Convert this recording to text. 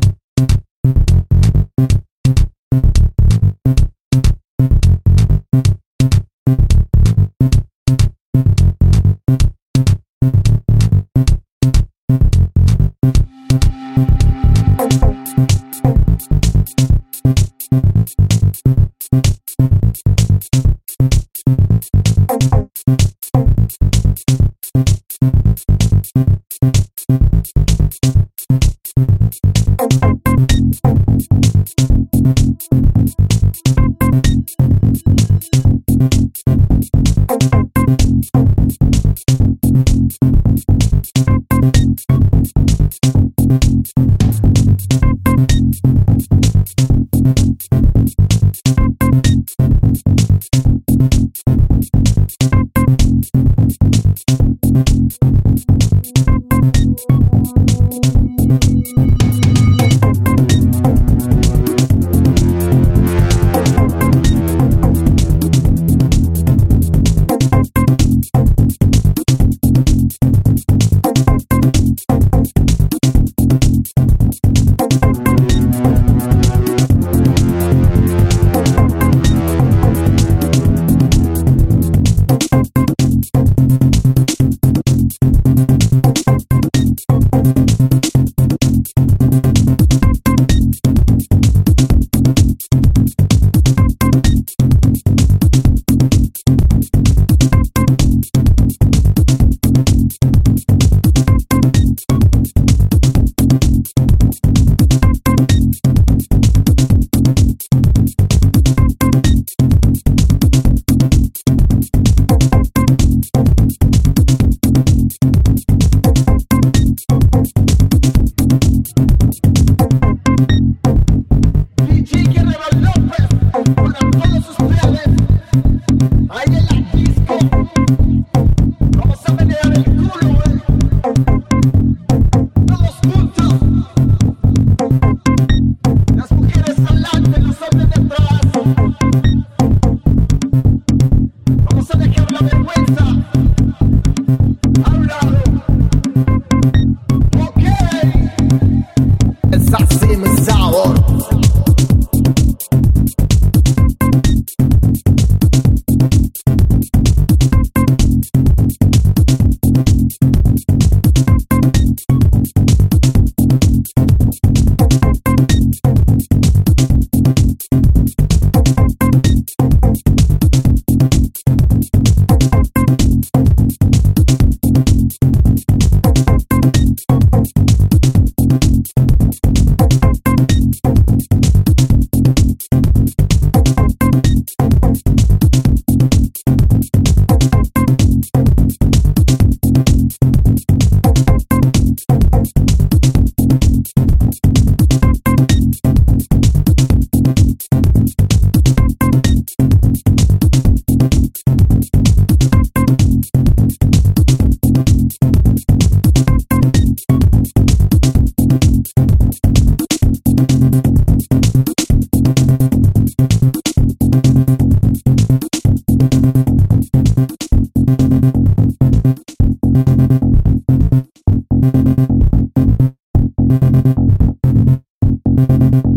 you. mas há. Thank